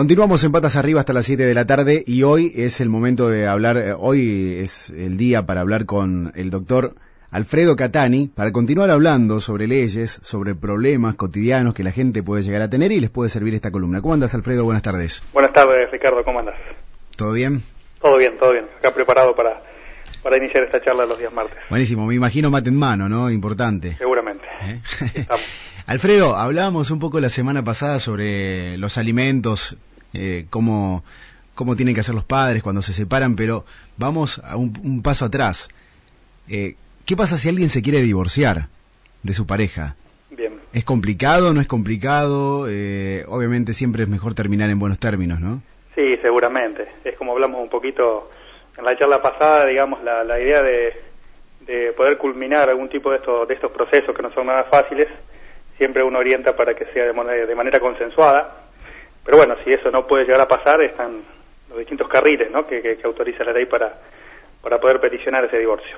Continuamos en Patas Arriba hasta las 7 de la tarde y hoy es el momento de hablar, eh, hoy es el día para hablar con el doctor Alfredo Catani para continuar hablando sobre leyes, sobre problemas cotidianos que la gente puede llegar a tener y les puede servir esta columna. ¿Cómo andas, Alfredo? Buenas tardes. Buenas tardes, Ricardo. ¿Cómo andas? ¿Todo bien? Todo bien, todo bien. Acá preparado para, para iniciar esta charla los días martes. Buenísimo. Me imagino mate en mano, ¿no? Importante. Seguramente. ¿Eh? Alfredo, hablábamos un poco la semana pasada sobre los alimentos, eh, cómo, cómo tienen que hacer los padres cuando se separan, pero vamos a un, paso atrás. Eh, ¿Qué pasa si alguien se quiere divorciar de su pareja? Bien. ¿Es complicado? ¿No es complicado? Eh, obviamente siempre es mejor terminar en buenos términos, ¿no? Sí, seguramente. Es como hablamos un poquito en la charla pasada, digamos, la, la idea de, de poder culminar algún tipo de, estos de estos procesos que no son nada fáciles siempre uno orienta para que sea de manera, de manera consensuada, pero bueno, si eso no puede llegar a pasar, están los distintos carriles ¿no? que, que, autoriza la ley para, para poder peticionar ese divorcio.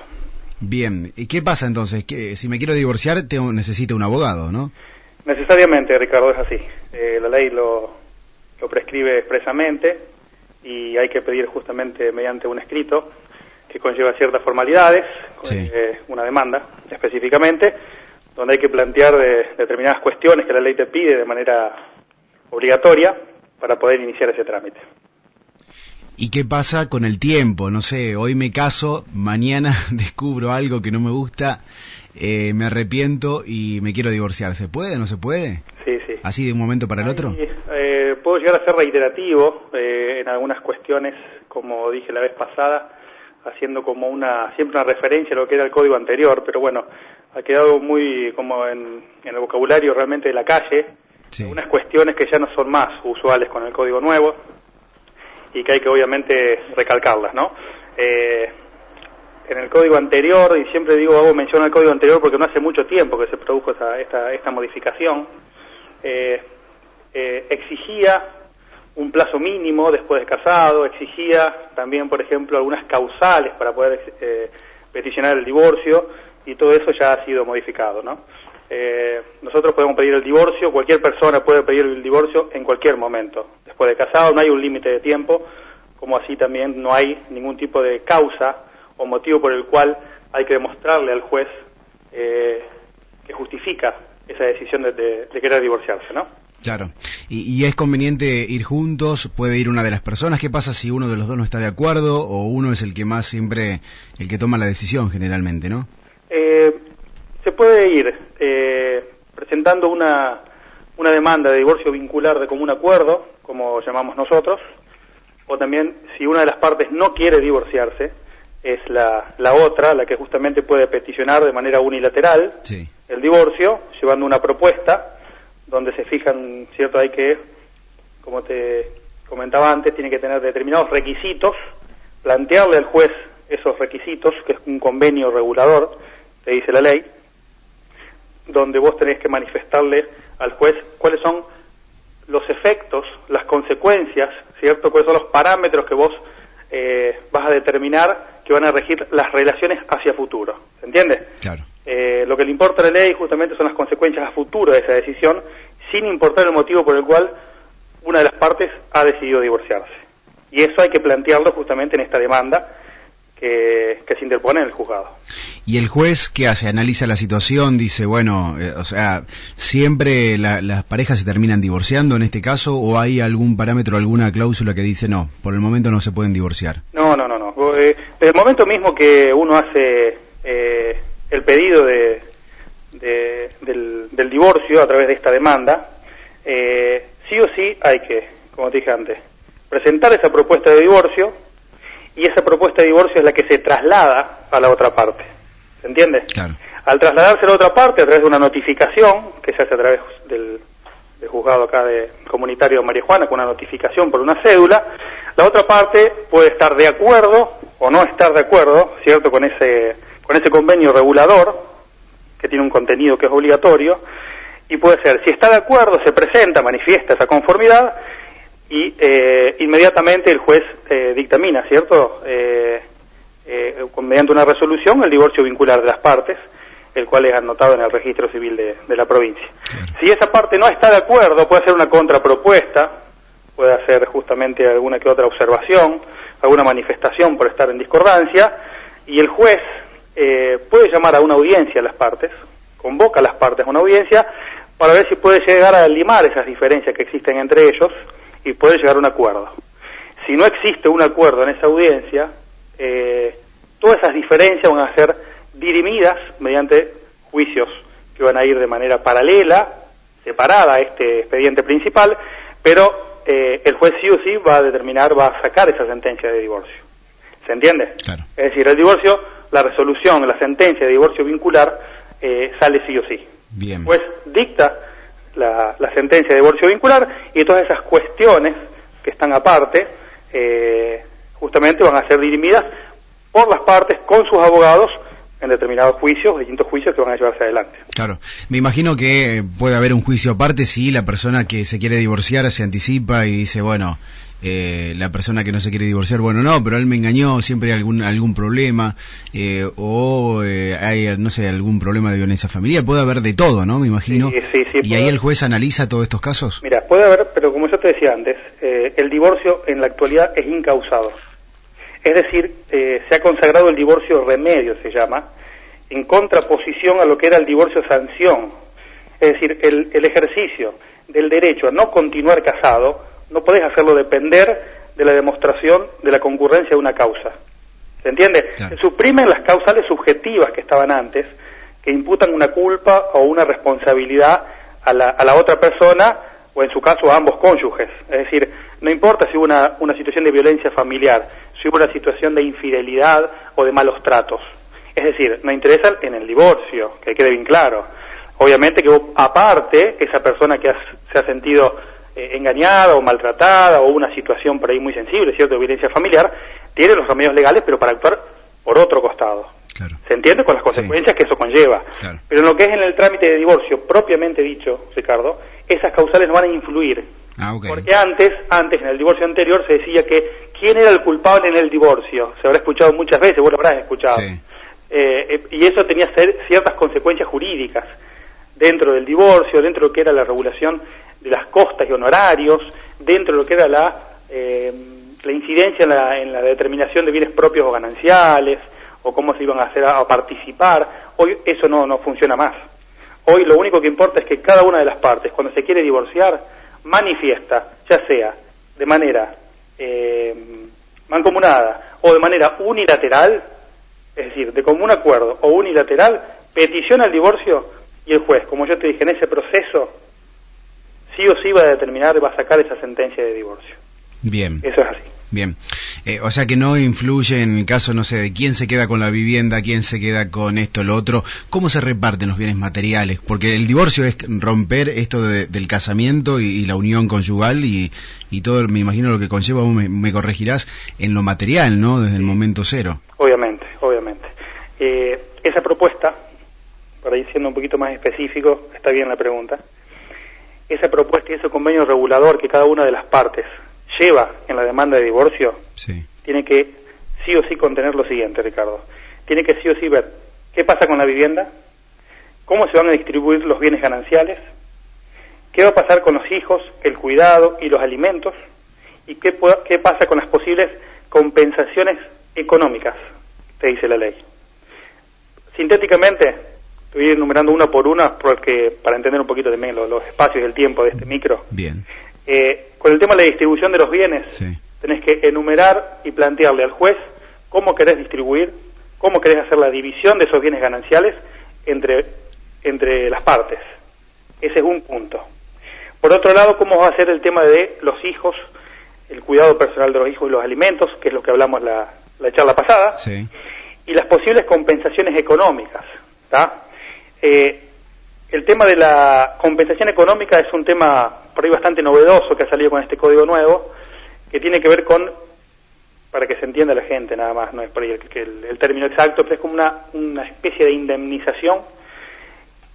Bien, ¿y qué pasa entonces? que Si me quiero divorciar, tengo, necesito un abogado, ¿no? Necesariamente, Ricardo, es así. Eh, la ley lo, lo prescribe expresamente y hay que pedir justamente mediante un escrito que conlleva ciertas formalidades, eh, una demanda específicamente, donde hay que plantear determinadas cuestiones que la ley te pide de manera obligatoria para poder iniciar ese trámite. ¿Y qué pasa con el tiempo? No sé, hoy me caso, mañana descubro algo que no me gusta, eh, me arrepiento y me quiero divorciar. ¿Se puede? ¿No se puede? Sí, sí. ¿Así de un momento para el otro? Eh, puedo llegar a ser reiterativo eh, en algunas cuestiones, como dije la vez pasada, haciendo como una siempre una referencia a lo que era el código anterior, pero bueno, ha quedado muy como en, el vocabulario realmente de la calle, unas cuestiones que ya no son más usuales con el código nuevo y que hay que obviamente recalcarlas, ¿no? Eh, en el código anterior, y siempre digo, hago mención al código anterior porque no hace mucho tiempo que se produjo esta, esta, modificación, eh, eh, exigía un plazo mínimo después de casado, exigía también, por ejemplo, algunas causales para poder eh, peticionar el divorcio y todo eso ya ha sido modificado, ¿no? Eh, nosotros podemos pedir el divorcio, cualquier persona puede pedir el divorcio en cualquier momento. Después de casado no hay un límite de tiempo, como así también no hay ningún tipo de causa o motivo por el cual hay que demostrarle al juez eh, que justifica esa decisión de, de querer divorciarse, ¿no? Claro. Y, es conveniente ir juntos, puede ir una de las personas. ¿Qué pasa si uno de los dos no está de acuerdo o uno es el que más siempre, el que toma la decisión generalmente, no? Eh, se puede ir eh, presentando una, una demanda de divorcio vincular de común acuerdo, como llamamos nosotros, o también si una de las partes no quiere divorciarse, es la, la otra, la que justamente puede peticionar de manera unilateral el divorcio, llevando una propuesta donde se fijan, cierto, hay que, como te comentaba antes, tiene que tener determinados requisitos, plantearle al juez esos requisitos, que es un convenio regulador, te dice la ley, donde vos tenés que manifestarle al juez cuáles son los efectos, las consecuencias, ¿cierto? Cuáles son los parámetros que vos eh, vas a determinar que van a regir las relaciones hacia futuro. ¿Se entiende? Claro. Eh, lo que le importa a la ley justamente son las consecuencias a futuro de esa decisión, sin importar el motivo por el cual una de las partes ha decidido divorciarse. Y eso hay que plantearlo justamente en esta demanda que, se interpone en el juzgado. ¿Y el juez qué hace? ¿Analiza la situación? Dice, bueno, eh, o sea, ¿siempre las parejas se terminan divorciando en este caso o hay algún parámetro, alguna cláusula que dice no, por el momento no se pueden divorciar? No, no, no, no. Eh, desde el momento mismo que uno hace eh, el pedido de, del, divorcio a través de esta demanda, eh, sí o sí hay que, como te dije antes, presentar esa propuesta de divorcio y esa propuesta de divorcio es la que se traslada a la otra parte. ¿Se entiende? Claro. Al trasladarse a la otra parte a través de una notificación que se hace a través del, juzgado acá de comunitario de María Juana con una notificación por una cédula, la otra parte puede estar de acuerdo o no estar de acuerdo, ¿cierto?, con ese, con ese convenio regulador que tiene un contenido que es obligatorio, y puede ser, si está de acuerdo, se presenta, manifiesta esa conformidad, y eh, inmediatamente el juez eh, dictamina, ¿cierto? Eh, mediante una resolución el divorcio vincular de las partes, el cual es anotado en el registro civil de, la provincia. Si esa parte no está de acuerdo, puede hacer una contrapropuesta, puede hacer justamente alguna que otra observación, alguna manifestación por estar en discordancia, y el juez eh, puede llamar a una audiencia a las partes, convoca a las partes a una audiencia, para ver si puede llegar a limar esas diferencias que existen entre ellos y puede llegar a un acuerdo. Si no existe un acuerdo en esa audiencia, eh, todas esas diferencias van a ser dirimidas mediante juicios que van a ir de manera paralela, separada a este expediente principal, pero eh, el juez sí o sí va a determinar, va a sacar esa sentencia de divorcio. ¿Se entiende? Es decir, el divorcio, la resolución, la sentencia de divorcio vincular eh, sale sí o sí. Bien. Pues dicta la, sentencia de divorcio vincular y todas esas cuestiones que están aparte, eh, justamente van a ser dirimidas por las partes con sus abogados en determinados juicios, distintos juicios que van a llevarse adelante. Claro, me imagino que puede haber un juicio aparte si la persona que se quiere divorciar se anticipa y dice, bueno, eh, la persona que no se quiere divorciar, bueno, no, pero él me engañó, siempre hay algún, algún problema, eh, o eh, hay, no sé, algún problema de violencia familiar, puede haber de todo, ¿no? Me imagino. Sí, sí, ¿Y ahí el juez analiza todos estos casos? Mira, puede haber, pero como yo te decía antes, el divorcio en la actualidad es incausado. Es decir, eh, se ha consagrado el divorcio remedio, se llama, en contraposición a lo que era el divorcio sanción. Es decir, el, ejercicio del derecho a no continuar casado no podés hacerlo depender de la demostración de la concurrencia de una causa. ¿Se entiende? Se suprimen las causales subjetivas que estaban antes, que imputan una culpa o una responsabilidad a la, a la otra persona o en su caso a ambos cónyuges. Es decir, no importa si hubo una, una situación de violencia familiar, si hubo una situación de infidelidad o de malos tratos. Es decir, no interesa en el divorcio, que quede bien claro. Obviamente que aparte, esa persona que se ha sentido eh, engañada o maltratada o una situación por ahí muy sensible, ¿cierto?, de violencia familiar, tiene los remedios legales, pero para actuar por otro costado. ¿Se entiende? Con las consecuencias que eso conlleva. Pero en lo que es en el trámite de divorcio propiamente dicho, Ricardo, esas causales no van a influir. Ah, Porque antes, antes, en el divorcio anterior, se decía que quién era el culpable en el divorcio. Se habrá escuchado muchas veces, vos lo habrás escuchado. Eh, eh, y eso tenía ciertas consecuencias jurídicas dentro del divorcio, dentro de lo que era la regulación de las costas y honorarios, dentro de lo que era la, eh, la incidencia en la, en la determinación de bienes propios o gananciales, o cómo se iban a hacer a, participar. Hoy eso no, no funciona más. Hoy lo único que importa es que cada una de las partes, cuando se quiere divorciar, manifiesta, ya sea de manera eh, mancomunada o de manera unilateral, es decir, de común acuerdo o unilateral, peticiona el divorcio y el juez, como yo te dije, en ese proceso, sí o sí va a determinar, va a sacar esa sentencia de divorcio. Bien. Eso es así. Bien. Eh, o sea que no influye en el caso, no sé, de quién se queda con la vivienda, quién se queda con esto, lo otro. ¿Cómo se reparten los bienes materiales? Porque el divorcio es romper esto del casamiento y, la unión conyugal y, todo, me imagino lo que conlleva, me, corregirás, en lo material, ¿no? Desde el momento cero. Obviamente, obviamente. Eh, esa propuesta, para ir siendo un poquito más específico, está bien la pregunta, esa propuesta y ese convenio regulador que cada una de las partes lleva en la demanda de divorcio, tiene que sí o sí contener lo siguiente, Ricardo. Tiene que sí o sí ver qué pasa con la vivienda, cómo se van a distribuir los bienes gananciales, qué va a pasar con los hijos, el cuidado y los alimentos, y qué, qué pasa con las posibles compensaciones económicas, te dice la ley. Sintéticamente, estoy enumerando una por una porque para entender un poquito también los, los espacios y el tiempo de este micro. Bien. Eh, con el tema de la distribución de los bienes, tenés que enumerar y plantearle al juez cómo querés distribuir, cómo querés hacer la división de esos bienes gananciales entre, entre las partes. Ese es un punto. Por otro lado, cómo va a ser el tema de los hijos, el cuidado personal de los hijos y los alimentos, que es lo que hablamos la, la charla pasada, y las posibles compensaciones económicas. Eh, el tema de la compensación económica es un tema por ahí bastante novedoso que ha salido con este código nuevo, que tiene que ver con, para que se entienda la gente nada más, no es por ahí el, término exacto, pero es como una, una especie de indemnización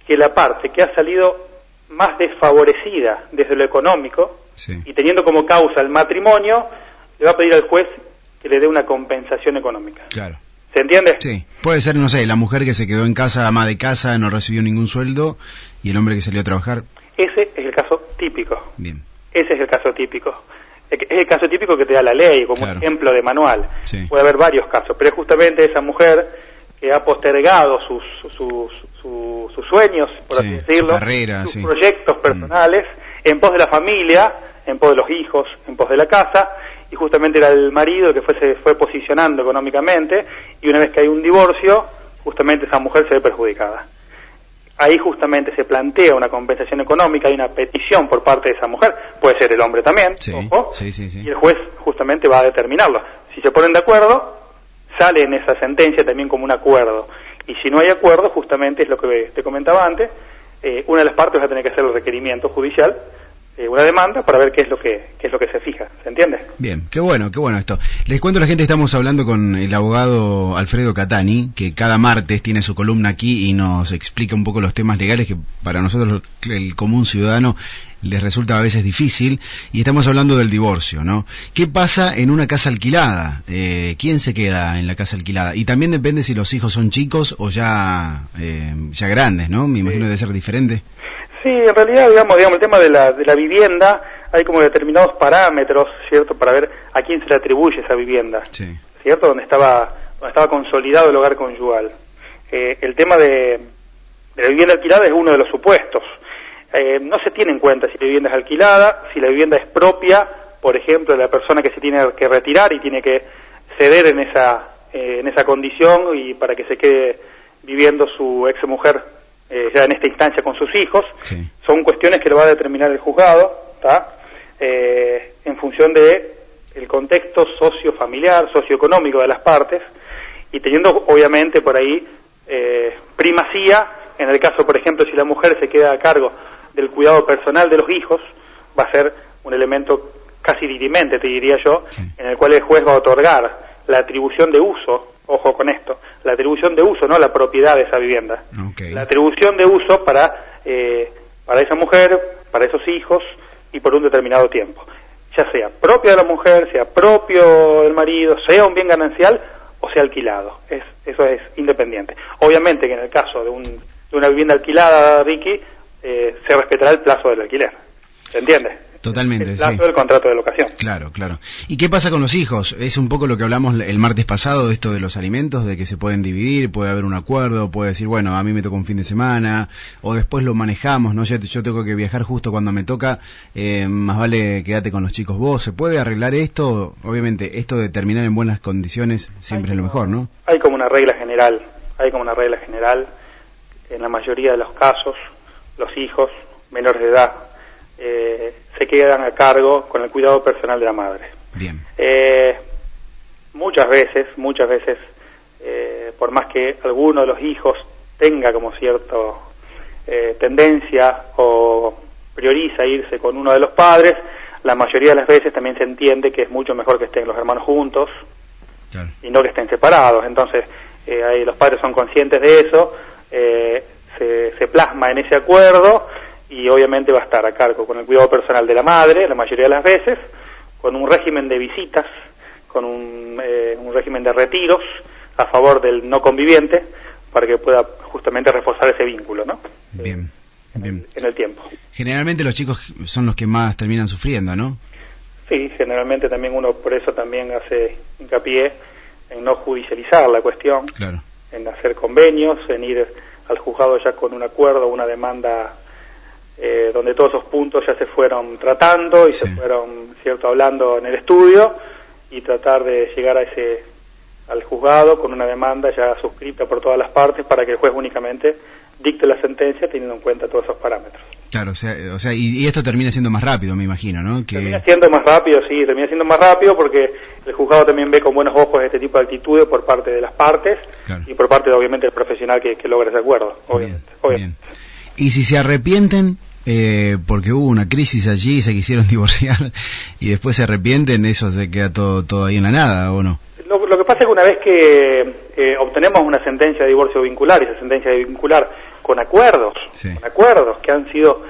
que la parte que ha salido más desfavorecida desde lo económico y teniendo como causa el matrimonio, le va a pedir al juez que le dé una compensación económica. Claro. ¿Se entiende? Sí. Puede ser, no sé, la mujer que se quedó en casa, ama de casa, no recibió ningún sueldo, y el hombre que salió a trabajar. Ese es el caso típico. Bien. Ese es el caso típico. es el caso típico que te da la ley, como Claro. ejemplo de manual. Sí. Puede haber varios casos, pero es justamente esa mujer que ha postergado sus, sus, su- sus sueños, por Sí, así su decirlo, carrera, sus sí. Mm. proyectos personales, en pos de la familia, en pos de los hijos, en pos de la casa, y justamente era el marido que fue, se fue posicionando económicamente, y una vez que hay un divorcio, justamente esa mujer se ve perjudicada. Ahí justamente se plantea una compensación económica, hay una petición por parte de esa mujer, puede ser el hombre también, Sí, ojo, sí, sí, sí. y el juez justamente va a determinarlo. Si se ponen de acuerdo, sale en esa sentencia también como un acuerdo. Y si no hay acuerdo, justamente es lo que te comentaba antes, eh, una de las partes va a tener que hacer el requerimiento judicial, una demanda para ver qué es lo que qué es lo que se fija, ¿se entiende? Bien, qué bueno, qué bueno esto. Les cuento a la gente, estamos hablando con el abogado Alfredo Catani, que cada martes tiene su columna aquí y nos explica un poco los temas legales que para nosotros, el común ciudadano, les resulta a veces difícil. Y estamos hablando del divorcio, ¿no? ¿Qué pasa en una casa alquilada? Eh, ¿Quién se queda en la casa alquilada? Y también depende si los hijos son chicos o ya, eh, ya grandes, ¿no? Me imagino debe ser diferente. Sí, en realidad, digamos, digamos el tema de la, de la vivienda, hay como determinados parámetros, ¿cierto?, para ver a quién se le atribuye esa vivienda. Sí. ¿cierto? Donde estaba, donde estaba consolidado el hogar conyugal. Eh, el tema de, de la vivienda alquilada es uno de los supuestos. Eh, no se tiene en cuenta si la vivienda es alquilada, si la vivienda es propia, por ejemplo, de la persona que se tiene que retirar y tiene que ceder en esa, eh, en esa condición y para que se quede viviendo su ex mujer eh, ya en esta instancia con sus hijos. Sí. Son cuestiones que lo va a determinar el juzgado, ¿está? Eh, en función de el contexto socio-familiar, socioeconómico de las partes, y teniendo obviamente por ahí eh, primacía, en el caso, por ejemplo, si la mujer se queda a cargo del cuidado personal de los hijos, va a ser un elemento casi dirimente, te diría yo, Sí. en el cual el juez va a otorgar la atribución de uso, ojo con esto, la atribución de uso, no la propiedad de esa vivienda la atribución de uso para, eh, para esa mujer, para esos hijos y por un determinado tiempo. Ya sea propio de la mujer, sea propio del marido, sea un bien ganancial o sea alquilado. Es, eso es independiente. Obviamente que en el caso de, un, de una vivienda alquilada, Ricky, eh, se respetará el plazo del alquiler. ¿Se entiende? Totalmente, El plazo sí. del contrato de locación. Claro, claro. ¿Y qué pasa con los hijos? Es un poco lo que hablamos el martes pasado de esto de los alimentos, de que se pueden dividir, puede haber un acuerdo, puede decir, bueno, a mí me toca un fin de semana, o después lo manejamos, ¿no? Yo, yo tengo que viajar justo cuando me toca, eh, más vale quédate con los chicos vos. ¿Se puede arreglar esto? Obviamente, esto de terminar en buenas condiciones siempre es lo mejor, ¿no? Hay como una regla general, hay como una regla general, en la mayoría de los casos, los hijos menores de edad eh, se quedan a cargo con el cuidado personal de la madre. Bien. Eh, muchas veces, muchas veces, eh, por más que alguno de los hijos tenga como cierto eh, tendencia o prioriza irse con uno de los padres, la mayoría de las veces también se entiende que es mucho mejor que estén los hermanos juntos Claro. y no que estén separados. Entonces, eh, ahí los padres son conscientes de eso, eh, se, se plasma en ese acuerdo y obviamente va a estar a cargo con el cuidado personal de la madre, la mayoría de las veces, con un régimen de visitas, con un, eh, un régimen de retiros a favor del no conviviente para que pueda justamente reforzar ese vínculo, ¿no? Bien. Bien. En el tiempo. Generalmente los chicos son los que más terminan sufriendo, ¿no? Sí, generalmente también uno por eso también hace hincapié en no judicializar la cuestión, Claro. en hacer convenios, en ir al juzgado ya con un acuerdo, una demanda eh, donde todos esos puntos ya se fueron tratando y Sí. se fueron, cierto, hablando en el estudio y tratar de llegar a ese al juzgado con una demanda ya suscrita por todas las partes para que el juez únicamente dicte la sentencia teniendo en cuenta todos esos parámetros. Claro, o sea, o sea y, y esto termina siendo más rápido, me imagino, ¿no? Que... Termina siendo más rápido, sí, termina siendo más rápido porque el juzgado también ve con buenos ojos este tipo de actitudes por parte de las partes Claro. y por parte, obviamente, del profesional que, que logra ese acuerdo, Bien, obviamente. obviamente. bien. Y si se arrepienten eh, porque hubo una crisis allí, se quisieron divorciar y después se arrepienten, eso se queda todo, todo ahí en la nada, ¿o no? Lo, lo que pasa es que una vez que eh, obtenemos una sentencia de divorcio vincular, y esa sentencia de vincular con acuerdos, Sí. con acuerdos que han sido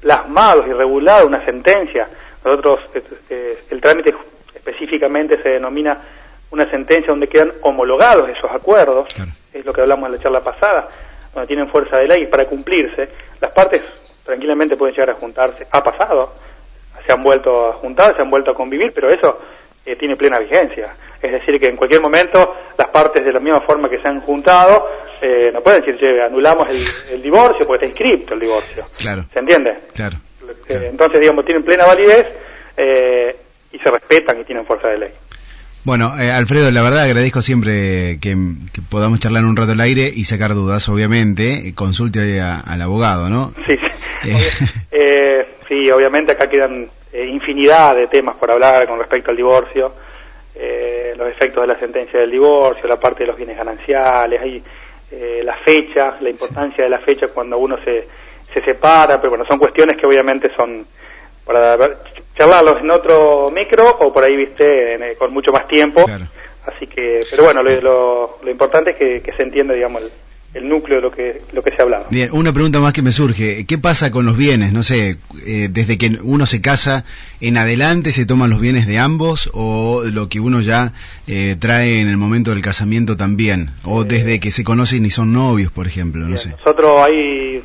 plasmados y regulados, una sentencia, nosotros, eh, eh, el trámite específicamente se denomina una sentencia donde quedan homologados esos acuerdos, Claro. es lo que hablamos en la charla pasada, donde tienen fuerza de ley para cumplirse, las partes tranquilamente pueden llegar a juntarse, ha pasado, se han vuelto a juntar, se han vuelto a convivir, pero eso eh, tiene plena vigencia. Es decir, que en cualquier momento las partes de la misma forma que se han juntado eh, no pueden decir, che, anulamos el, divorcio porque está inscripto el divorcio. Claro. ¿Se entiende? Claro. Eh, entonces, digamos, tienen plena validez y se respetan y tienen fuerza de ley. Bueno, eh, Alfredo, la verdad agradezco siempre que, podamos charlar un rato al aire y sacar dudas, obviamente. Consulte al abogado, ¿no? Sí, eh, sí, obviamente acá quedan eh, infinidad de temas por hablar con respecto al divorcio, los efectos de la sentencia del divorcio, la parte de los bienes gananciales, hay, la fecha, la importancia de la fecha cuando uno se, se separa, pero bueno, son cuestiones que obviamente son para charlarlos en otro micro o por ahí, viste, eh, con mucho más tiempo. Así que, pero bueno, lo, lo, importante es que, se entienda, digamos, el, núcleo de lo que, lo que se ha hablado. Bien, una pregunta más que me surge. ¿Qué pasa con los bienes? No sé, eh, desde que uno se casa en adelante se toman los bienes de ambos o lo que uno ya eh, trae en el momento del casamiento también. O desde que se conocen y son novios, por ejemplo, no sé. Nosotros hay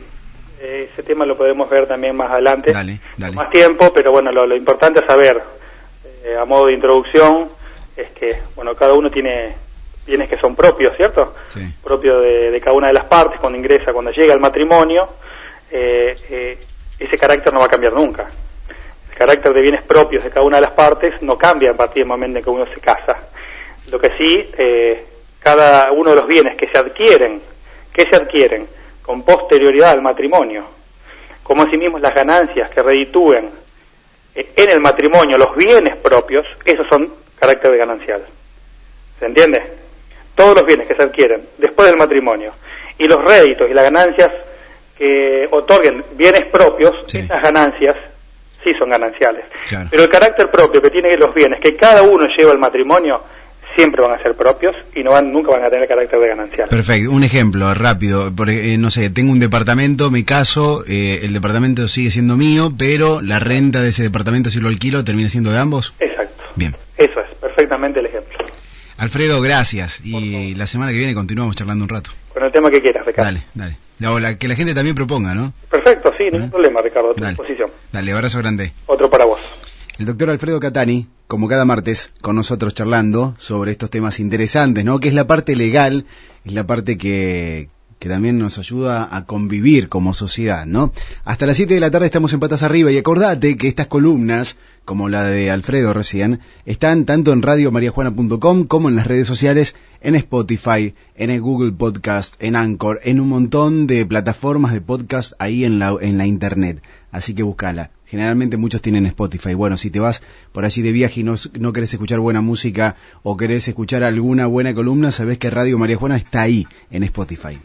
ese tema lo podemos ver también más adelante, más tiempo, pero bueno, lo, importante es saber, eh, a modo de introducción, es que, bueno, cada uno tiene bienes que son propios, ¿cierto? Sí. Propio de, cada una de las partes, cuando ingresa, cuando llega al matrimonio, eh, eh, ese carácter no va a cambiar nunca. El carácter de bienes propios de cada una de las partes no cambia a partir del momento en que uno se casa. Lo que sí, cada uno de los bienes que se adquieren, que se adquieren con posterioridad al matrimonio, como asimismo las ganancias que reditúen eh, en el matrimonio los bienes propios, esos son carácter de ganancial. ¿Se entiende? Todos los bienes que se adquieren después del matrimonio y los réditos y las ganancias que otorguen bienes propios, esas ganancias sí son gananciales. Pero el carácter propio que tienen los bienes que cada uno lleva al matrimonio, siempre van a ser propios y no van, nunca van a tener carácter de ganancial. Perfecto. Un ejemplo rápido. Porque, eh, no sé, tengo un departamento, me caso, eh, el departamento sigue siendo mío, pero la renta de ese departamento, si lo alquilo, termina siendo de ambos. Exacto. Bien. Eso es, perfectamente el. Alfredo, gracias. Y la semana que viene continuamos charlando un rato. Con el tema que quieras, Ricardo. Dale, dale. que la gente también proponga, ¿no? Perfecto, sí, ningún ¿Eh? problema, Ricardo, a tu disposición. Dale, abrazo grande. Otro para vos. El doctor Alfredo Catani, como cada martes, con nosotros charlando sobre estos temas interesantes, ¿no? Que es la parte legal, es la parte que, que también nos ayuda a convivir como sociedad, ¿no? Hasta las 7 de la tarde estamos en Patas Arriba y acordate que estas columnas, como la de Alfredo recién, están tanto en radiomariajuana.com como en las redes sociales, en Spotify, en el Google Podcast, en Anchor, en un montón de plataformas de podcast ahí en la, en la internet. Así que búscala. Generalmente muchos tienen Spotify. Bueno, si te vas por allí de viaje y no, no querés escuchar buena música o querés escuchar alguna buena columna, sabés que Radio María Juana está ahí en Spotify.